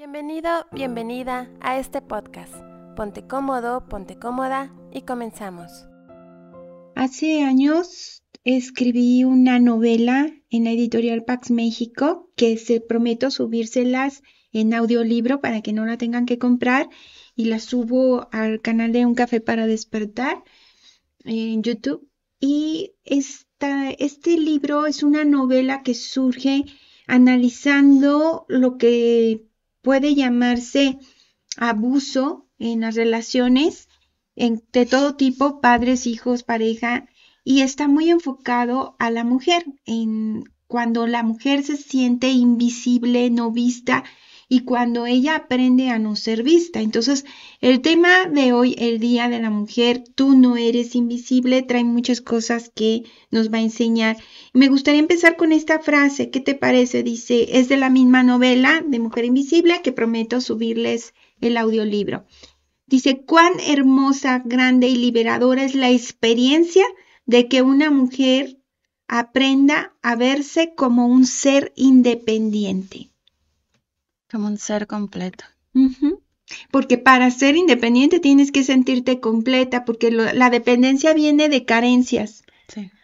Bienvenido, bienvenida a este podcast. Ponte cómodo, ponte cómoda y comenzamos. Hace años escribí una novela en la editorial Pax México que se prometo subírselas en audiolibro para que no la tengan que comprar y la subo al canal de Un Café para Despertar en YouTube. Y esta, este libro es una novela que surge analizando lo que puede llamarse abuso en las relaciones de todo tipo, padres, hijos, pareja, y está muy enfocado a la mujer, en cuando la mujer se siente invisible, no vista, y cuando ella aprende a no ser vista. Entonces, el tema de hoy, el Día de la Mujer, tú no eres invisible, trae muchas cosas que nos va a enseñar. Me gustaría empezar con esta frase, ¿qué te parece? Dice, es de la misma novela de Mujer Invisible que prometo subirles el audiolibro. Dice, cuán hermosa, grande y liberadora es la experiencia de que una mujer aprenda a verse como un ser independiente. Como un ser completo. Porque para ser independiente tienes que sentirte completa, porque la dependencia viene de carencias.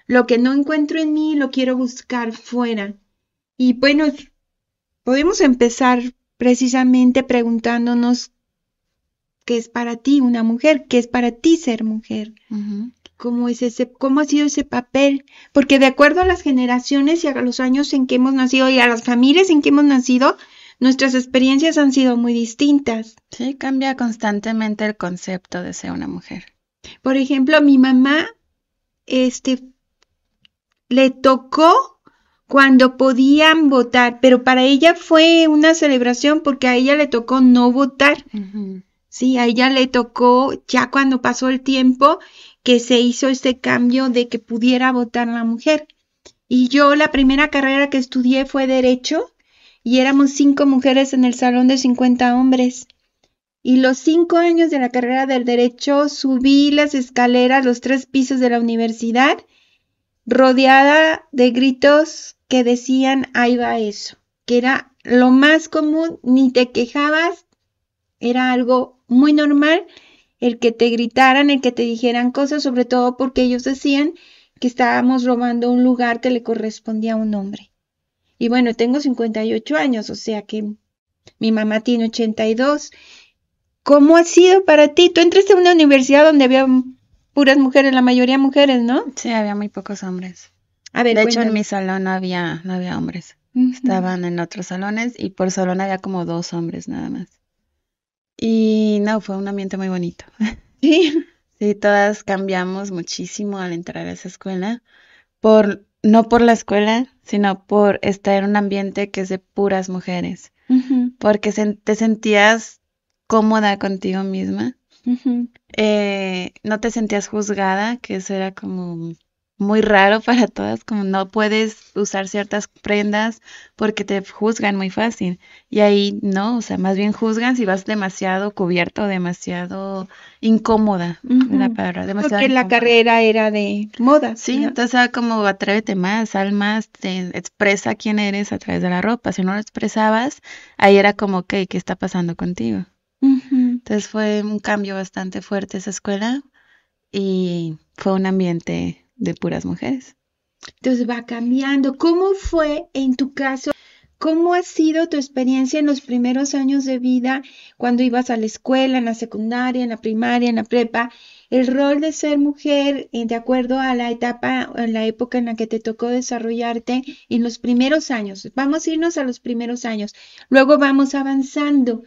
Lo que no encuentro en mí lo quiero buscar fuera. Y bueno, podemos empezar precisamente preguntándonos qué es para ti una mujer, qué es para ti ser mujer. ¿Cómo, es ese, ¿Cómo ha sido ese papel? Porque de acuerdo a las generaciones y a los años en que hemos nacido y a las familias en que hemos nacido, nuestras experiencias han sido muy distintas. Sí, cambia constantemente el concepto de ser una mujer. Por ejemplo, mi mamá, este, le tocó cuando podían votar, pero para ella fue una celebración porque a ella le tocó no votar. Sí, a ella le tocó ya cuando pasó el tiempo que se hizo este cambio de que pudiera votar la mujer. Y yo la primera carrera que estudié fue derecho y éramos cinco mujeres en el salón de 50 hombres. Y los cinco años de la carrera del derecho subí las escaleras, los tres pisos de la universidad, rodeada de gritos que decían, ahí va eso, que era lo más común, ni te quejabas, era algo muy normal el que te gritaran, el que te dijeran cosas, sobre todo porque ellos decían que estábamos robando un lugar que le correspondía a un hombre. Y bueno, tengo 58 años, o sea que mi mamá tiene 82. ¿Cómo ha sido para ti? Tú entraste a una universidad donde había puras mujeres, la mayoría mujeres, ¿no? Sí, había muy pocos hombres. A ver, de hecho, en mi salón no había, no había hombres. Estaban en otros salones y por salón había como dos hombres nada más. Y no, fue un ambiente muy bonito. Sí. Sí, todas cambiamos muchísimo al entrar a esa escuela. Por no por la escuela, sino por estar en un ambiente que es de puras mujeres, porque te sentías cómoda contigo misma, eh, no te sentías juzgada, que eso era como muy raro para todas, como no puedes usar ciertas prendas porque te juzgan muy fácil. Y ahí no, o sea, más bien juzgan si vas demasiado cubierto, demasiado incómoda, la palabra, demasiado Porque la carrera era de moda. Sí, entonces como atrévete más, sal más, te expresa quién eres a través de la ropa. Si no lo expresabas, ahí era como, ok, ¿qué está pasando contigo? Entonces fue un cambio bastante fuerte esa escuela y fue un ambiente de puras mujeres. Entonces va cambiando. ¿Cómo fue en tu caso? ¿Cómo ha sido tu experiencia en los primeros años de vida cuando ibas a la escuela, en la secundaria, en la primaria, en la prepa? El rol de ser mujer de acuerdo a la etapa, en la época en la que te tocó desarrollarte en los primeros años. Vamos a irnos a los primeros años. Luego vamos avanzando.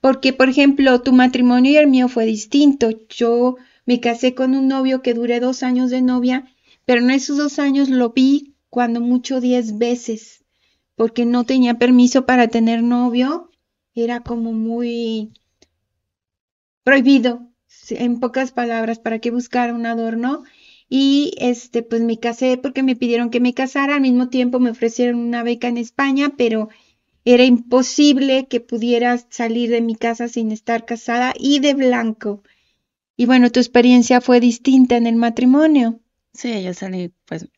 Porque, por ejemplo, tu matrimonio y el mío fue distinto. Yo me casé con un novio que duré dos años de novia pero en esos dos años lo vi cuando mucho diez veces, porque no tenía permiso para tener novio, era como muy prohibido, en pocas palabras, para que buscar un adorno. Y este, pues me casé porque me pidieron que me casara, al mismo tiempo me ofrecieron una beca en España, pero era imposible que pudiera salir de mi casa sin estar casada y de blanco. Y bueno, tu experiencia fue distinta en el matrimonio. Sí, yo salí pues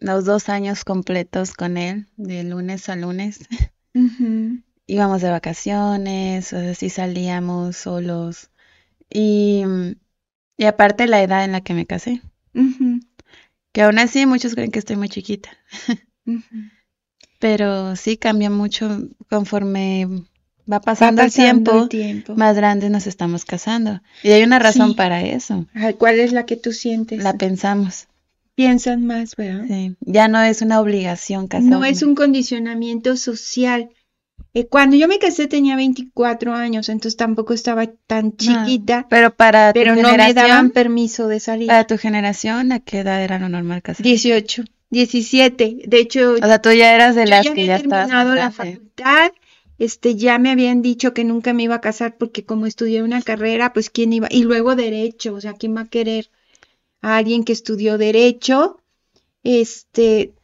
los dos años completos con él, de lunes a lunes. íbamos de vacaciones, o sea, sí salíamos solos. Y, y aparte la edad en la que me casé. Que aún así muchos creen que estoy muy chiquita. Pero sí cambia mucho conforme va pasando, el, tiempo, más grandes nos estamos casando. Y hay una razón para eso. ¿Cuál es la que tú sientes? La pensamos. Piensan más, ¿verdad? Sí. Ya no es una obligación casarme. No es un condicionamiento social. Eh, cuando yo me casé tenía 24 años, entonces tampoco estaba tan chiquita. pero para pero no me daban permiso de salir. Para tu generación, ¿a qué edad era lo normal casar? 18, 17. De hecho, o sea, tú ya eras de las ya que ya estabas terminado la facultad. Este, ya me habían dicho que nunca me iba a casar porque como estudié una carrera, pues quién iba, y luego derecho, o sea, quién va a querer a alguien que estudió derecho. Este,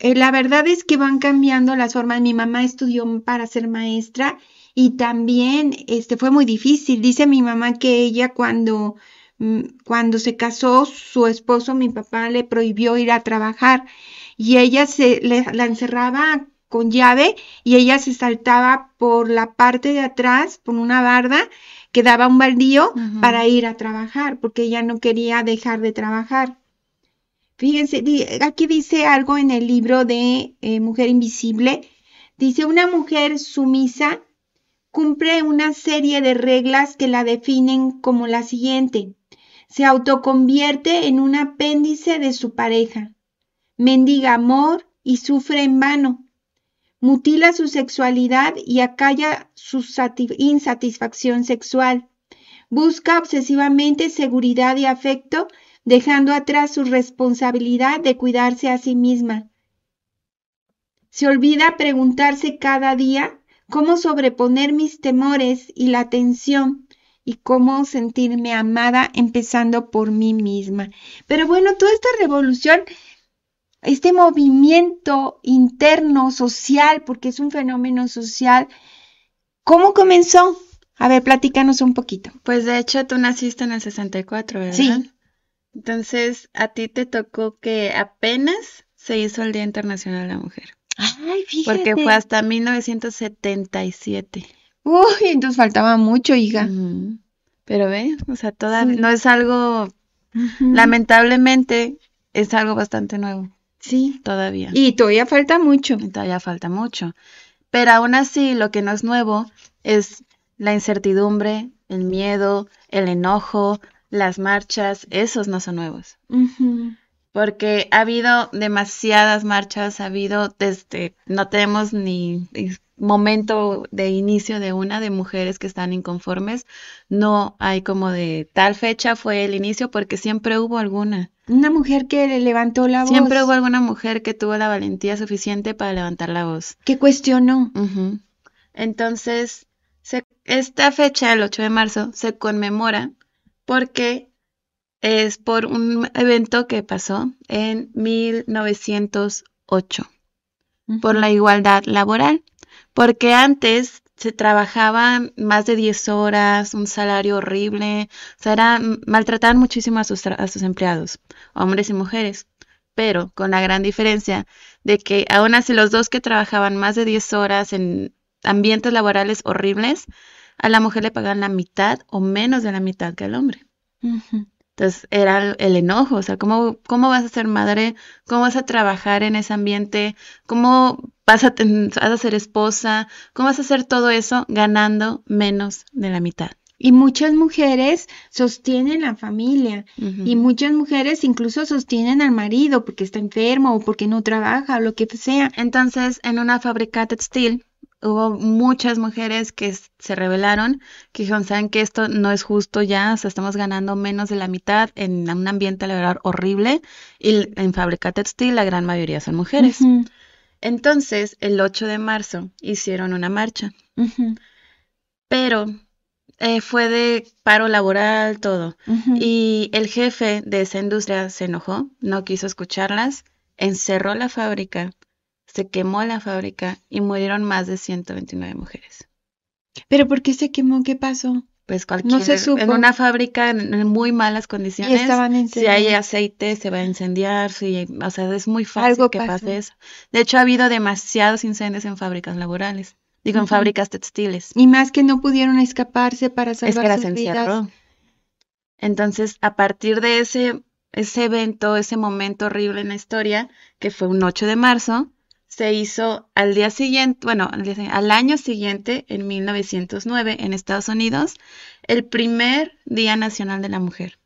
eh, la verdad es que van cambiando las formas. Mi mamá estudió para ser maestra y también este, fue muy difícil. Dice mi mamá que ella cuando, mm, cuando se casó, su esposo, mi papá, le prohibió ir a trabajar y ella se la encerraba con llave y ella se saltaba por la parte de atrás, por una barda que daba un baldío para ir a trabajar, porque ella no quería dejar de trabajar. Fíjense, aquí dice algo en el libro de eh, Mujer Invisible. Dice, una mujer sumisa cumple una serie de reglas que la definen como la siguiente. Se autoconvierte en un apéndice de su pareja, mendiga amor y sufre en vano, mutila su sexualidad y acalla su insatisfacción sexual, busca obsesivamente seguridad y afecto dejando atrás su responsabilidad de cuidarse a sí misma. Se olvida preguntarse cada día cómo sobreponer mis temores y la tensión y cómo sentirme amada empezando por mí misma. Pero bueno, toda esta revolución, este movimiento interno social, porque es un fenómeno social, ¿cómo comenzó? A ver, platícanos un poquito. Pues de hecho tú naciste en el 64, ¿verdad? Sí. Entonces, a ti te tocó que apenas se hizo el Día Internacional de la Mujer. Ay, fíjate. Porque fue hasta 1977. Uy, entonces faltaba mucho, hija. Pero ve, o sea, todavía no es algo, lamentablemente, es algo bastante nuevo. Sí. Todavía. Y todavía falta mucho. Y todavía falta mucho. Pero aún así, lo que no es nuevo es la incertidumbre, el miedo, el enojo, las marchas, esos no son nuevos. Porque ha habido demasiadas marchas, ha habido desde, no tenemos ni momento de inicio de una de mujeres que están inconformes, no hay como de tal fecha fue el inicio porque siempre hubo alguna. Una mujer que le levantó la voz. Siempre hubo alguna mujer que tuvo la valentía suficiente para levantar la voz. Que cuestionó. Entonces, esta fecha, el 8 de marzo, se conmemora porque es por un evento que pasó en 1908, por la igualdad laboral, porque antes se trabajaban más de 10 horas, un salario horrible, o sea, era, maltrataban muchísimo a sus, a sus empleados, hombres y mujeres, pero con la gran diferencia de que aún así los dos que trabajaban más de 10 horas en ambientes laborales horribles, a la mujer le pagaban la mitad o menos de la mitad que al hombre. Entonces era el enojo, o sea, ¿cómo, ¿cómo vas a ser madre? ¿Cómo vas a trabajar en ese ambiente? ¿Cómo vas a, vas a ser esposa? ¿Cómo vas a hacer todo eso ganando menos de la mitad? Y muchas mujeres sostienen la familia y muchas mujeres incluso sostienen al marido porque está enfermo o porque no trabaja o lo que sea. Entonces, en una fábrica textil, hubo muchas mujeres que se rebelaron, que dijeron, saben que esto no es justo ya, o sea, estamos ganando menos de la mitad en un ambiente laboral horrible y en fábrica textil la gran mayoría son mujeres. Entonces, el 8 de marzo hicieron una marcha, pero eh, fue de paro laboral, todo. Y el jefe de esa industria se enojó, no quiso escucharlas, encerró la fábrica se quemó la fábrica y murieron más de 129 mujeres. ¿Pero por qué se quemó? ¿Qué pasó? Pues cualquier, no se supo. en una fábrica en muy malas condiciones, estaban si hay aceite se va a incendiar, si, o sea, es muy fácil que pase eso. De hecho, ha habido demasiados incendios en fábricas laborales, digo, en fábricas textiles. Y más que no pudieron escaparse para salvar es que sus vidas. Entonces, a partir de ese, ese evento, ese momento horrible en la historia, que fue un 8 de marzo, se hizo al día siguiente, bueno, al, año siguiente, en 1909, en Estados Unidos, el primer Día Nacional de la Mujer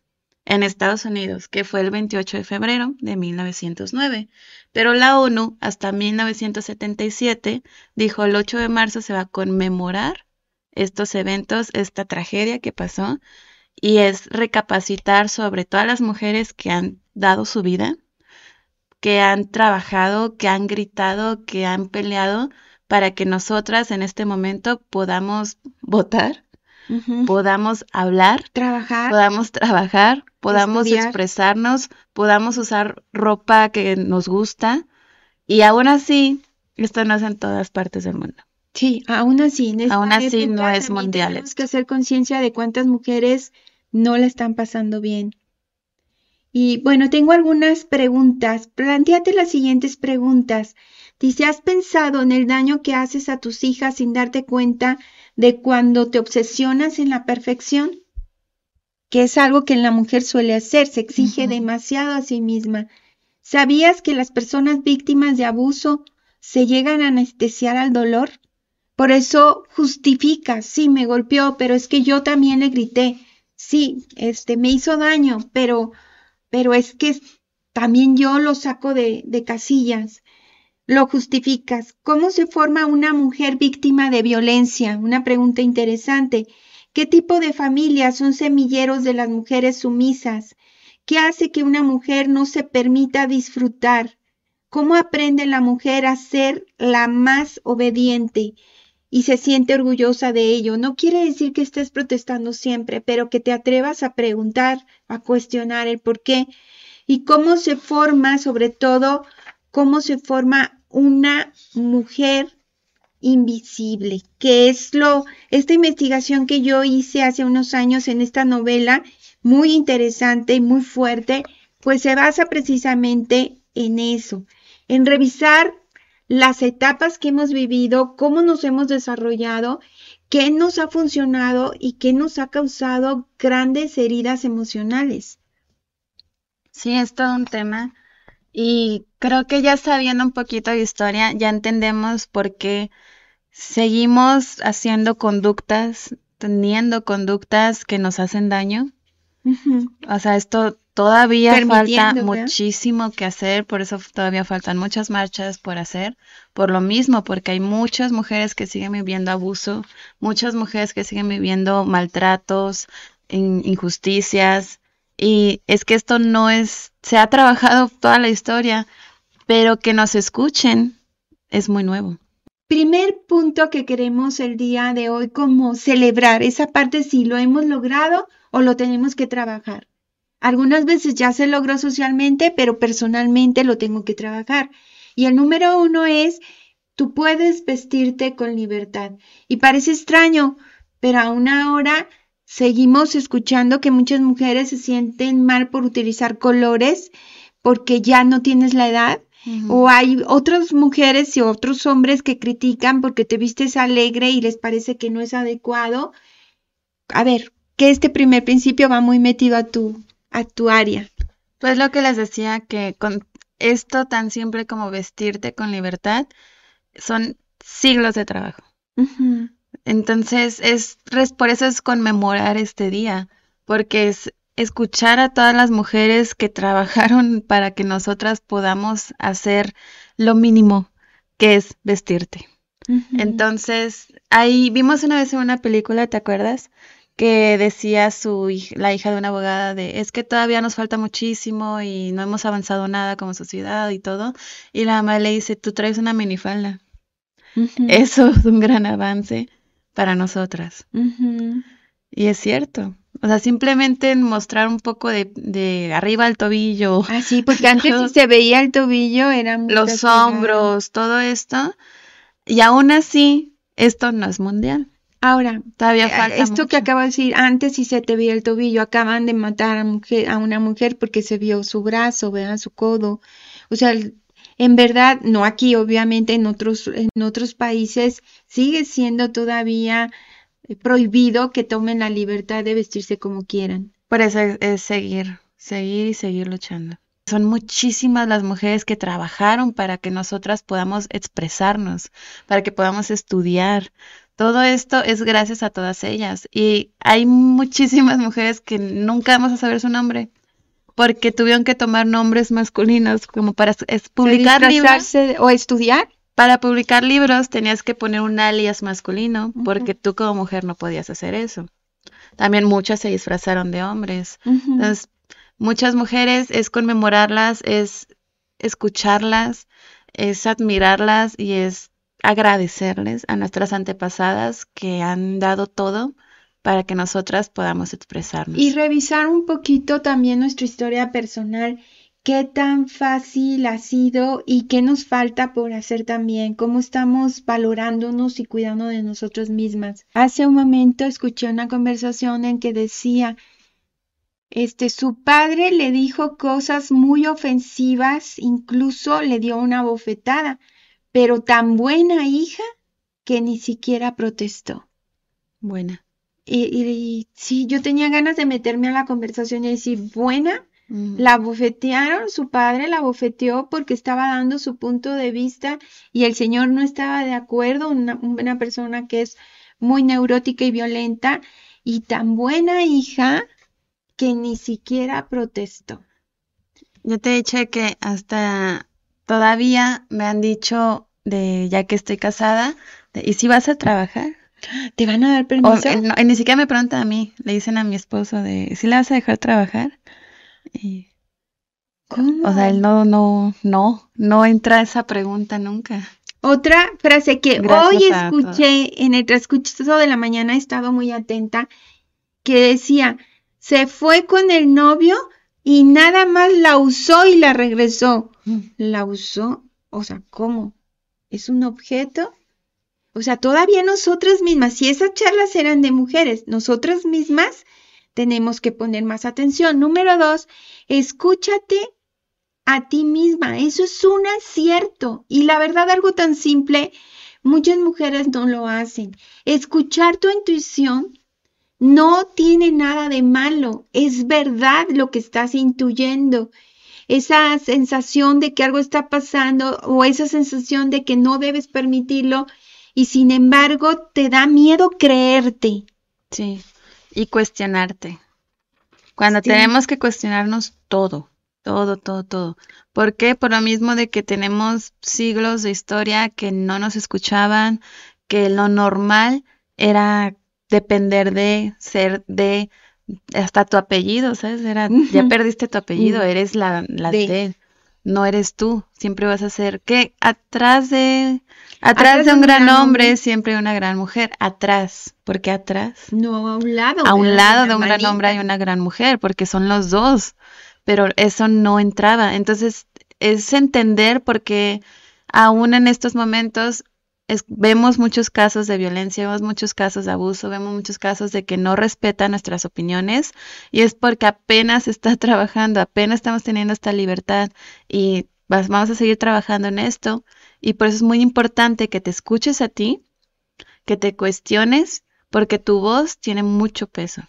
en Estados Unidos, que fue el 28 de febrero de 1909. Pero la ONU, hasta 1977, dijo el 8 de marzo se va a conmemorar estos eventos, esta tragedia que pasó, y es recapacitar sobre todas las mujeres que han dado su vida que han trabajado, que han gritado, que han peleado para que nosotras en este momento podamos votar, podamos hablar, trabajar, podamos trabajar, podamos expresarnos, podamos usar ropa que nos gusta y aún así esto no es en todas partes del mundo. Sí, aún así, aún así no es mundial. Tenemos que hacer conciencia de cuántas mujeres no la están pasando bien. Y bueno, tengo algunas preguntas. Planteate las siguientes preguntas. Dice, ¿has pensado en el daño que haces a tus hijas sin darte cuenta de cuando te obsesionas en la perfección? Que es algo que en la mujer suele hacer, se exige demasiado a sí misma. ¿Sabías que las personas víctimas de abuso se llegan a anestesiar al dolor? Por eso justifica, sí, me golpeó, pero es que yo también le grité. Sí, este me hizo daño, pero pero es que también yo lo saco de, casillas. Lo justificas. ¿Cómo se forma una mujer víctima de violencia? Una pregunta interesante. ¿Qué tipo de familias son semilleros de las mujeres sumisas? ¿Qué hace que una mujer no se permita disfrutar? ¿Cómo aprende la mujer a ser la más obediente? Y se siente orgullosa de ello. No quiere decir que estés protestando siempre, pero que te atrevas a preguntar, a cuestionar el por qué y cómo se forma, sobre todo, cómo se forma una mujer invisible, que es lo, esta investigación que yo hice hace unos años en esta novela, muy interesante y muy fuerte, pues se basa precisamente en eso, en revisar las etapas que hemos vivido, cómo nos hemos desarrollado, qué nos ha funcionado y qué nos ha causado grandes heridas emocionales. Sí, es todo un tema y creo que ya sabiendo un poquito de historia, ya entendemos por qué seguimos haciendo conductas, teniendo conductas que nos hacen daño. O sea, esto Todavía falta muchísimo que hacer, por eso todavía faltan muchas marchas por hacer, por lo mismo, porque hay muchas mujeres que siguen viviendo abuso, muchas mujeres que siguen viviendo maltratos, injusticias, y es que esto no es, se ha trabajado toda la historia, pero que nos escuchen es muy nuevo. Primer punto que queremos el día de hoy como celebrar esa parte si lo hemos logrado o lo tenemos que trabajar. Algunas veces ya se logró socialmente, pero personalmente lo tengo que trabajar. Y el número uno es, tú puedes vestirte con libertad. Y parece extraño, pero aún ahora seguimos escuchando que muchas mujeres se sienten mal por utilizar colores porque ya no tienes la edad. O hay otras mujeres y otros hombres que critican porque te vistes alegre y les parece que no es adecuado. A ver, que este primer principio va muy metido a tu actuaria. Pues lo que les decía, que con esto tan simple como vestirte con libertad, son siglos de trabajo. Entonces, es por eso es conmemorar este día, porque es escuchar a todas las mujeres que trabajaron para que nosotras podamos hacer lo mínimo, que es vestirte. Entonces, ahí vimos una vez en una película, ¿te acuerdas? Que decía su la hija de una abogada de es que todavía nos falta muchísimo y no hemos avanzado nada como sociedad y todo y la mamá le dice tú traes una minifalda eso es un gran avance para nosotras. Y es cierto. O sea simplemente mostrar un poco de, de arriba al tobillo ah sí porque antes si se veía el tobillo eran los hombros todo esto y aún así esto no es mundial Ahora, todavía eh, falta esto que acabo de decir, antes si se te veía el tobillo, acaban de matar a, mujer, a una mujer porque se vio su brazo, vea su codo. O sea, en verdad, no aquí, obviamente, en otros, en otros países sigue siendo todavía eh, prohibido que tomen la libertad de vestirse como quieran. Por eso es, seguir, seguir y seguir luchando. Son muchísimas las mujeres que trabajaron para que nosotras podamos expresarnos, para que podamos estudiar. Todo esto es gracias a todas ellas. Y hay muchísimas mujeres que nunca vamos a saber su nombre, porque tuvieron que tomar nombres masculinos como para publicar libros o estudiar. Para publicar libros tenías que poner un alias masculino, porque tú como mujer no podías hacer eso. También muchas se disfrazaron de hombres. Entonces, muchas mujeres es conmemorarlas, es escucharlas, es admirarlas y es agradecerles a nuestras antepasadas que han dado todo para que nosotras podamos expresarnos. Y revisar un poquito también nuestra historia personal, qué tan fácil ha sido y qué nos falta por hacer también, cómo estamos valorándonos y cuidando de nosotros mismas. Hace un momento escuché una conversación en que decía, este, su padre le dijo cosas muy ofensivas, incluso le dio una bofetada, pero tan buena hija que ni siquiera protestó. Buena. Y, sí, yo tenía ganas de meterme a la conversación y decir, buena, la bofetearon, su padre la bofeteó porque estaba dando su punto de vista y el señor no estaba de acuerdo, una, una persona que es muy neurótica y violenta y tan buena hija que ni siquiera protestó. Yo te he dicho que hasta todavía me han dicho de ya que estoy casada, ¿y si vas a trabajar? ¿Te van a dar permiso? Ni siquiera me preguntan a mí, le dicen a mi esposo de, ¿si le vas a dejar trabajar? Y, ¿Cómo? O sea, él no, no, no, no entra esa pregunta nunca. Otra frase que hoy escuché en el transcurso de la mañana, he estado muy atenta, que decía, se fue con el novio y nada más la usó y la regresó. Mm. La usó, o sea, ¿cómo? ¿Es un objeto? O sea, todavía nosotras mismas, si esas charlas eran de mujeres, nosotras mismas tenemos que poner más atención. Número dos, escúchate a ti misma. Eso es un acierto. Y la verdad, algo tan simple, muchas mujeres no lo hacen. Escuchar tu intuición no tiene nada de malo. Es verdad lo que estás intuyendo. Esa sensación de que algo está pasando o esa sensación de que no debes permitirlo y sin embargo te da miedo creerte. Sí, y cuestionarte. Cuando tenemos que cuestionarnos todo, todo, todo, todo. ¿Por qué? Por lo mismo de que tenemos siglos de historia que no nos escuchaban, que lo normal era depender de, ser de, hasta tu apellido, ¿sabes? Era, ya perdiste tu apellido, eres la, la de no eres tú, siempre vas a ser que atrás de atrás, de un, gran, hombre, siempre hay una gran mujer, atrás, ¿por qué atrás? No, a un lado. A un lado de un gran hombre hay una gran mujer, porque son los dos, pero eso no entraba. Entonces, es entender porque aún en estos momentos vemos muchos casos de violencia, vemos muchos casos de abuso, vemos muchos casos de que no respetan nuestras opiniones y es porque apenas está trabajando, apenas estamos teniendo esta libertad y vamos a seguir trabajando en esto y por eso es muy importante que te escuches a ti, que te cuestiones, porque tu voz tiene mucho peso.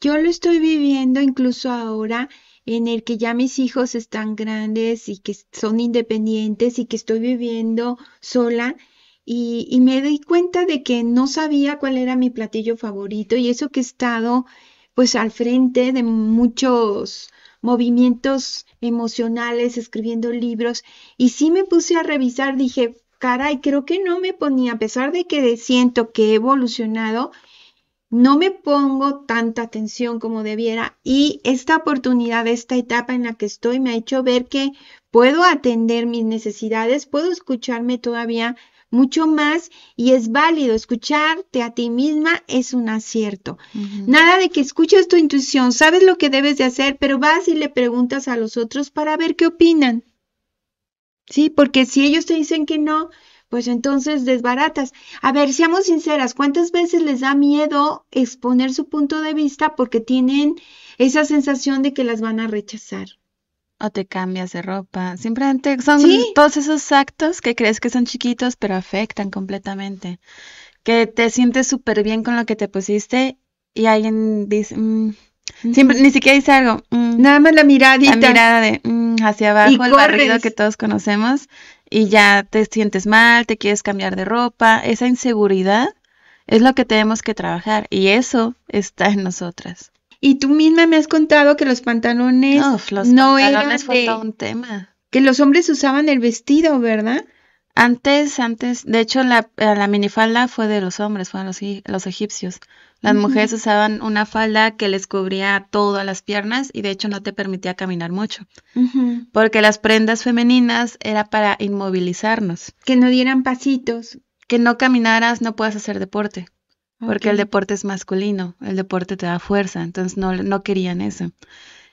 Yo lo estoy viviendo incluso ahora en el que ya mis hijos están grandes y que son independientes y que estoy viviendo sola y, me di cuenta de que no sabía cuál era mi platillo favorito y eso que he estado pues al frente de muchos movimientos emocionales, escribiendo libros y sí me puse a revisar, dije, caray, creo que no me ponía, a pesar de que siento que he evolucionado, no me pongo tanta atención como debiera y esta oportunidad, esta etapa en la que estoy me ha hecho ver que puedo atender mis necesidades, puedo escucharme todavía mucho más y es válido escucharte a ti misma es un acierto. Nada de que escuches tu intuición, sabes lo que debes de hacer, pero vas y le preguntas a los otros para ver qué opinan. Sí, porque si ellos te dicen que no, pues entonces desbaratas. A ver, seamos sinceras, ¿cuántas veces les da miedo exponer su punto de vista porque tienen esa sensación de que las van a rechazar? O te cambias de ropa. Simplemente son todos esos actos que crees que son chiquitos, pero afectan completamente. Que te sientes súper bien con lo que te pusiste y alguien dice, mm", siempre, ni siquiera dice algo. Mm". Nada más la miradita. La mirada de mm, hacia abajo, el barrido que todos conocemos y ya te sientes mal, te quieres cambiar de ropa. Esa inseguridad es lo que tenemos que trabajar y eso está en nosotras. Y tú misma me has contado que los pantalones no eran fue todo un tema. Que los hombres usaban el vestido, ¿verdad? Antes, antes, de hecho la, eh, la minifalda fue de los hombres, fueron los, los egipcios. Las mujeres usaban una falda que les cubría todas las piernas y de hecho no te permitía caminar mucho. Porque las prendas femeninas era para inmovilizarnos. Que no dieran pasitos. Que no caminaras, no puedas hacer deporte porque el deporte es masculino, el deporte te da fuerza, entonces no, no querían eso.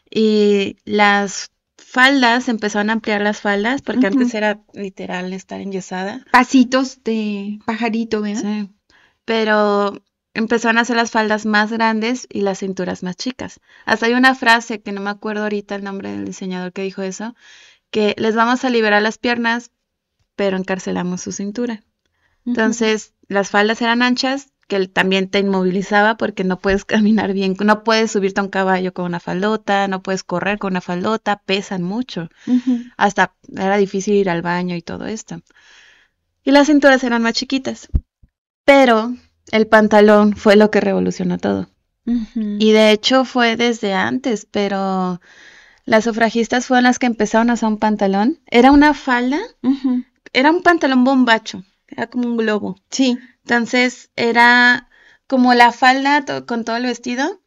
Y las faldas, empezaron a ampliar las faldas, porque antes era literal estar enyesada. Pasitos de pajarito, ¿verdad? Sí, pero empezaron a hacer las faldas más grandes y las cinturas más chicas. Hasta hay una frase que no me acuerdo ahorita el nombre del diseñador que dijo eso, que les vamos a liberar las piernas, pero encarcelamos su cintura. Entonces, las faldas eran anchas, que también te inmovilizaba porque no puedes caminar bien, no puedes subirte a un caballo con una faldota, no puedes correr con una faldota, pesan mucho. Hasta era difícil ir al baño y todo esto. Y las cinturas eran más chiquitas. Pero el pantalón fue lo que revolucionó todo. Y de hecho fue desde antes, pero las sufragistas fueron las que empezaron a usar un pantalón. Era una falda, era un pantalón bombacho, era como un globo. Sí. Entonces era como la falda con todo el vestido,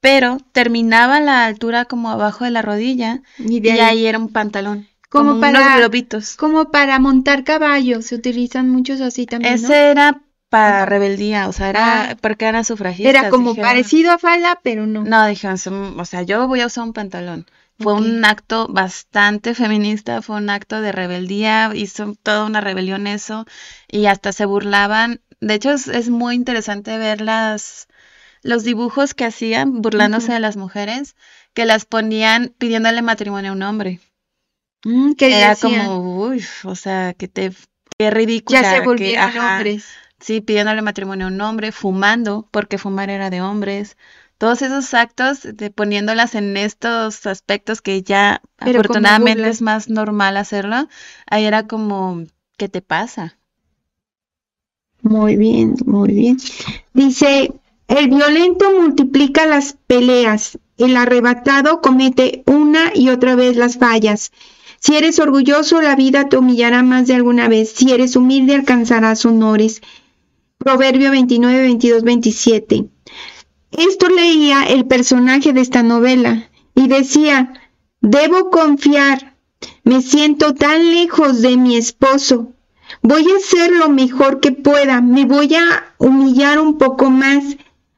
pero terminaba la altura como abajo de la rodilla y, ahí era un pantalón. Como, para unos globitos. Como para montar caballos, se utilizan muchos así también. Ese era para rebeldía, o sea, era ah. porque eran sufragistas. Era como parecido a falda, pero no. No, dijeron, o sea, yo voy a usar un pantalón. Fue un acto bastante feminista, fue un acto de rebeldía, hizo toda una rebelión eso, y hasta se burlaban de hecho, es, muy interesante ver las, los dibujos que hacían burlándose de las mujeres, que las ponían pidiéndole matrimonio a un hombre. Mm, que Era como, uy, o sea, que te, qué ridícula. Ya se volvieron hombres. Sí, pidiéndole matrimonio a un hombre, fumando, porque fumar era de hombres. Todos esos actos, de poniéndolas en estos aspectos que ya afortunadamente es más normal hacerlo, ahí era como, ¿qué te pasa? Muy bien, muy bien. Dice, el violento multiplica las peleas, el arrebatado comete una y otra vez las fallas. Si eres orgulloso, la vida te humillará más de alguna vez. Si eres humilde, alcanzarás honores. Proverbio 29, 22, 27. Esto leía el personaje de esta novela y decía, debo confiar, me siento tan lejos de mi esposo, Voy a hacer lo mejor que pueda, me voy a humillar un poco más,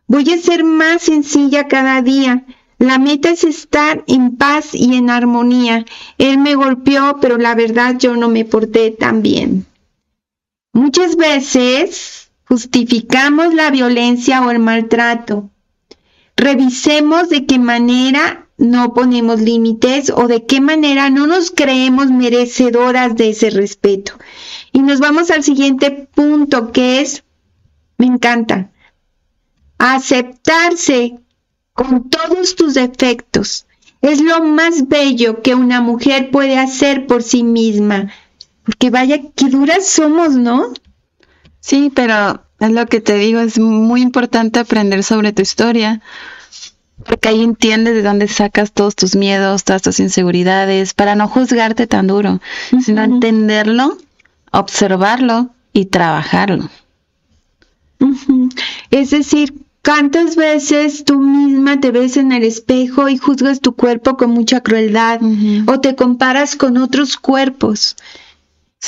voy a ser más sencilla cada día. La meta es estar en paz y en armonía. Él me golpeó, pero la verdad yo no me porté tan bien. Muchas veces justificamos la violencia o el maltrato. Revisemos de qué manera no ponemos límites o de qué manera no nos creemos merecedoras de ese respeto. Y nos vamos al siguiente punto que es, me encanta, aceptarse con todos tus defectos. Es lo más bello que una mujer puede hacer por sí misma. Porque vaya, qué duras somos, ¿no? Sí, pero es lo que te digo, es muy importante aprender sobre tu historia, porque ahí entiendes de dónde sacas todos tus miedos, todas tus inseguridades, para no juzgarte tan duro, sino entenderlo observarlo y trabajarlo. Es decir, ¿cuántas veces tú misma te ves en el espejo y juzgas tu cuerpo con mucha crueldad o te comparas con otros cuerpos?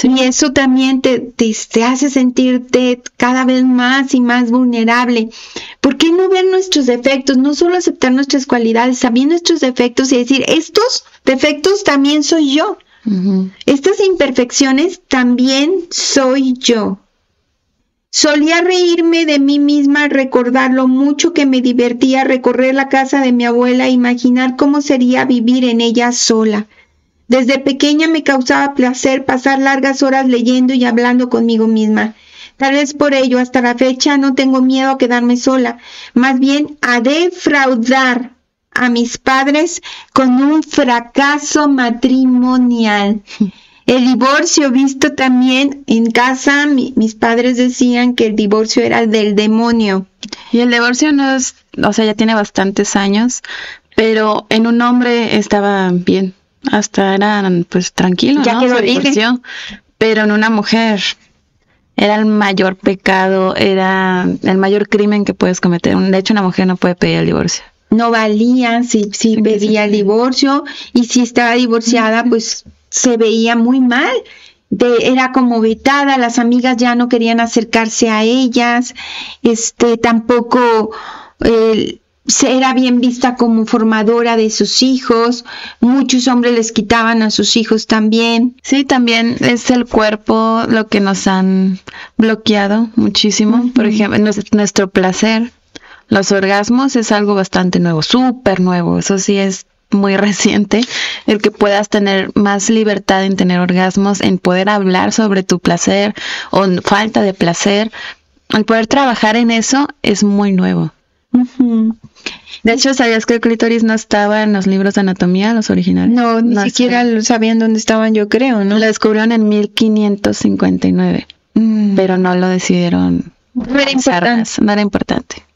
Y eso también te, te, hace sentirte cada vez más y más vulnerable. ¿Por qué no ver nuestros defectos? No solo aceptar nuestras cualidades, también nuestros defectos y decir, estos defectos también soy yo. Estas imperfecciones también soy yo. Solía reírme de mí misma recordar lo mucho que me divertía recorrer la casa de mi abuela e imaginar cómo sería vivir en ella sola. Desde pequeña me causaba placer pasar largas horas leyendo y hablando conmigo misma. Tal vez por ello hasta la fecha no tengo miedo a quedarme sola, más bien a defraudar a mis padres con un fracaso matrimonial. El divorcio visto también en casa, mis padres decían que el divorcio era del demonio. Y el divorcio no es, o sea, ya tiene bastantes años, pero en un hombre estaba bien, hasta eran pues tranquilo, ya quedó divorció, pero en una mujer era el mayor pecado, era el mayor crimen que puedes cometer. De hecho, una mujer no puede pedir el divorcio. No valía si, si pedía el divorcio y si estaba divorciada, pues se veía muy mal. De, era como vetada, las amigas ya no querían acercarse a ellas, este tampoco eh, era bien vista como formadora de sus hijos, muchos hombres les quitaban a sus hijos también. Sí, también es el cuerpo lo que nos han bloqueado muchísimo, por ejemplo, nuestro placer los orgasmos es algo bastante nuevo, súper nuevo, eso sí es muy reciente, el que puedas tener más libertad en tener orgasmos, en poder hablar sobre tu placer o falta de placer, el poder trabajar en eso es muy nuevo. De hecho, ¿sabías que el clítoris no estaba en los libros de anatomía, los originales? No, ni siquiera sabían dónde estaban, yo creo, ¿no? Lo descubrieron en 1559, mm. pero no lo decidieron. No era importante. No era importante.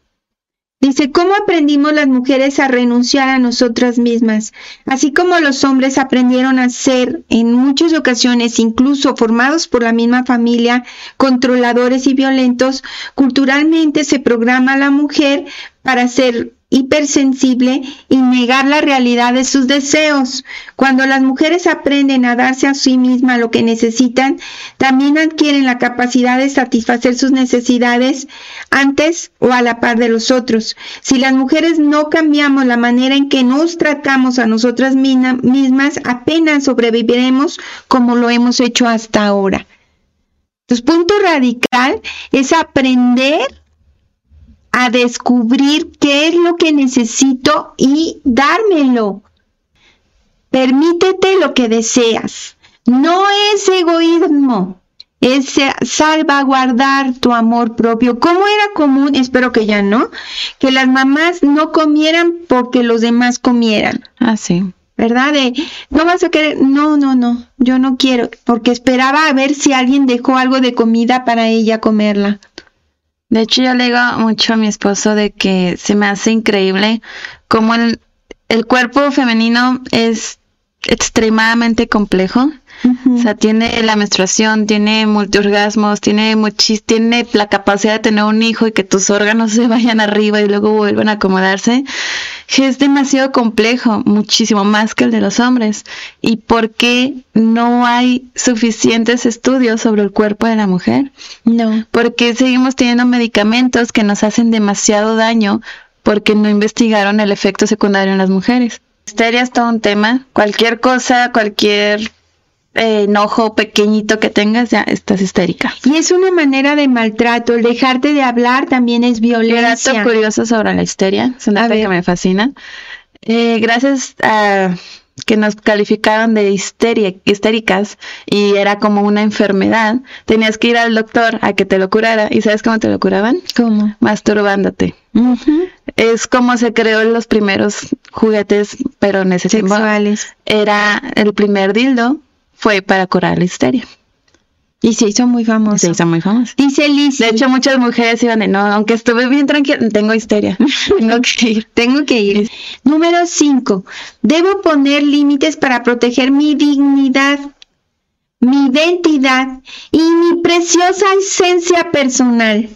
Dice, ¿cómo aprendimos las mujeres a renunciar a nosotras mismas? Así como los hombres aprendieron a ser, en muchas ocasiones, incluso formados por la misma familia, controladores y violentos, culturalmente se programa a la mujer para ser hipersensible y negar la realidad de sus deseos. Cuando las mujeres aprenden a darse a sí mismas lo que necesitan, también adquieren la capacidad de satisfacer sus necesidades antes o a la par de los otros. Si las mujeres no cambiamos la manera en que nos tratamos a nosotras mismas, apenas sobreviviremos como lo hemos hecho hasta ahora. Entonces, punto radical es aprender a descubrir qué es lo que necesito y dármelo. Permítete lo que deseas. No es egoísmo, es salvaguardar tu amor propio. ¿Cómo era común, espero que ya no, que las mamás no comieran porque los demás comieran? Ah, sí. ¿Verdad? no vas a querer, no, no, no, yo no quiero, porque esperaba a ver si alguien dejó algo de comida para ella comerla. De hecho, yo le digo mucho a mi esposo de que se me hace increíble cómo el, el cuerpo femenino es extremadamente complejo o sea, tiene la menstruación, tiene multiorgasmos, tiene muchis, tiene la capacidad de tener un hijo y que tus órganos se vayan arriba y luego vuelvan a acomodarse. Es demasiado complejo, muchísimo más que el de los hombres. ¿Y por qué no hay suficientes estudios sobre el cuerpo de la mujer? No. Porque seguimos teniendo medicamentos que nos hacen demasiado daño porque no investigaron el efecto secundario en las mujeres. Histeria es todo un tema. Cualquier cosa, cualquier enojo pequeñito que tengas, ya estás histérica. Y es una manera de maltrato. El dejarte de hablar también es violencia. Dato curioso sobre la histeria, es una que me fascina. Eh, gracias a que nos calificaron de histeria, histéricas y era como una enfermedad, tenías que ir al doctor a que te lo curara. ¿Y sabes cómo te lo curaban? ¿Cómo? Masturbándote. Es como se creó los primeros juguetes, pero necesariamente Era el primer dildo fue para curar la histeria. Y se hizo muy famoso. Se hizo muy famoso. Dice Liz. De hecho, muchas mujeres iban de, no, aunque estuve bien tranquila, tengo histeria. tengo que ir. Tengo que ir. Número 5. Debo poner límites para proteger mi dignidad, mi identidad y mi preciosa esencia personal.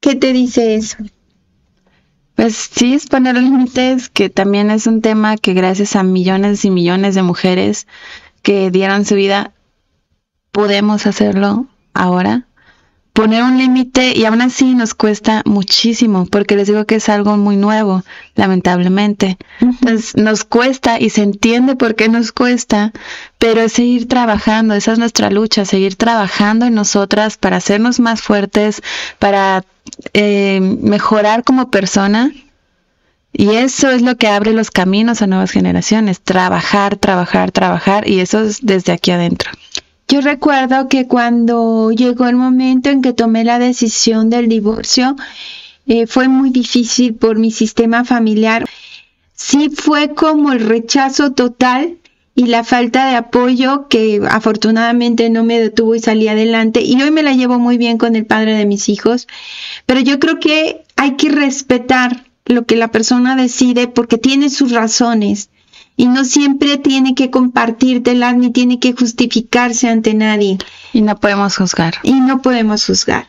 ¿Qué te dice eso? Pues sí, es poner límites, que también es un tema que gracias a millones y millones de mujeres que dieron su vida, podemos hacerlo ahora. Poner un límite y aún así nos cuesta muchísimo porque les digo que es algo muy nuevo, lamentablemente. Entonces nos cuesta y se entiende por qué nos cuesta, pero es seguir trabajando, esa es nuestra lucha, seguir trabajando en nosotras para hacernos más fuertes, para eh, mejorar como persona Y eso es lo que abre los caminos a nuevas generaciones, trabajar, trabajar, trabajar, y eso es desde aquí adentro. Yo recuerdo que cuando llegó el momento en que tomé la decisión del divorcio, eh, fue muy difícil por mi sistema familiar. Sí fue como el rechazo total y la falta de apoyo que afortunadamente no me detuvo y salí adelante y hoy me la llevo muy bien con el padre de mis hijos, pero yo creo que hay que respetar lo que la persona decide porque tiene sus razones y no siempre tiene que compartírtelas ni tiene que justificarse ante nadie. Y no podemos juzgar. Y no podemos juzgar.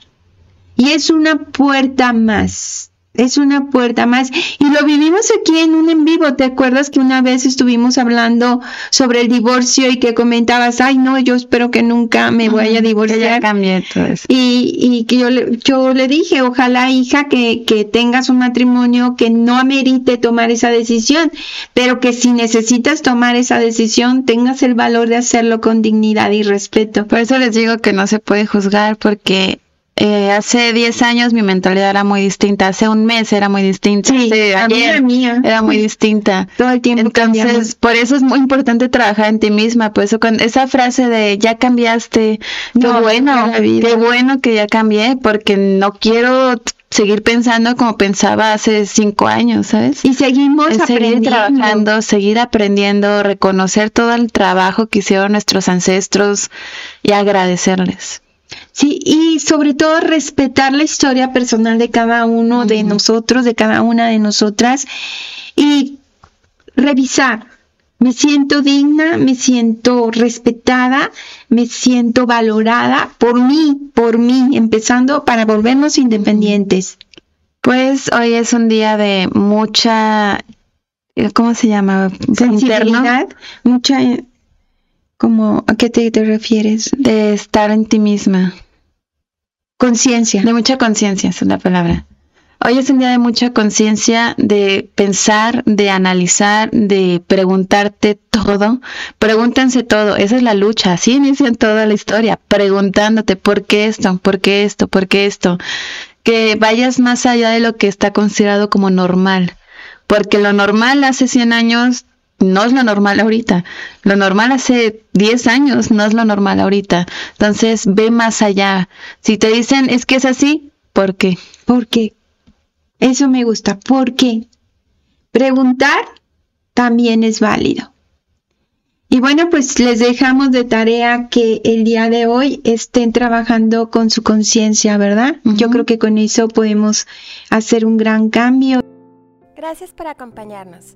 Y es una puerta más es una puerta más. Y lo vivimos aquí en un en vivo. ¿Te acuerdas que una vez estuvimos hablando sobre el divorcio y que comentabas, ay, no, yo espero que nunca me vaya a divorciar? Ya cambié todo eso. Y, y que yo le, yo le dije, ojalá, hija, que, que tengas un matrimonio que no amerite tomar esa decisión, pero que si necesitas tomar esa decisión, tengas el valor de hacerlo con dignidad y respeto. Por eso les digo que no se puede juzgar porque eh, hace 10 años mi mentalidad era muy distinta, hace un mes era muy distinta, sí, ayer mía. era muy distinta. Todo el tiempo Entonces, por eso es muy importante trabajar en ti misma, por eso con esa frase de ya cambiaste, qué bueno, qué bueno que ya cambié, porque no quiero seguir pensando como pensaba hace cinco años, ¿sabes? Y seguimos seguir trabajando, seguir aprendiendo, reconocer todo el trabajo que hicieron nuestros ancestros y agradecerles. Sí, y sobre todo respetar la historia personal de cada uno de nosotros, de cada una de nosotras, y revisar. Me siento digna, me siento respetada, me siento valorada por mí, por mí, empezando para volvernos independientes. Pues hoy es un día de mucha, ¿cómo se llama? Sensibilidad, mucha ¿Cómo, ¿A qué te, refieres? De estar en ti misma. Conciencia. De mucha conciencia, es la palabra. Hoy es un día de mucha conciencia, de pensar, de analizar, de preguntarte todo. Pregúntense todo. Esa es la lucha. Así inicia toda la historia. Preguntándote por qué esto, por qué esto, por qué esto. Que vayas más allá de lo que está considerado como normal. Porque lo normal hace 100 años no es lo normal ahorita. Lo normal hace 10 años no es lo normal ahorita. Entonces, ve más allá. Si te dicen es que es así, ¿por qué? ¿Por qué? Eso me gusta. ¿Por qué? Preguntar también es válido. Y bueno, pues les dejamos de tarea que el día de hoy estén trabajando con su conciencia, ¿verdad? Yo creo que con eso podemos hacer un gran cambio. Gracias por acompañarnos.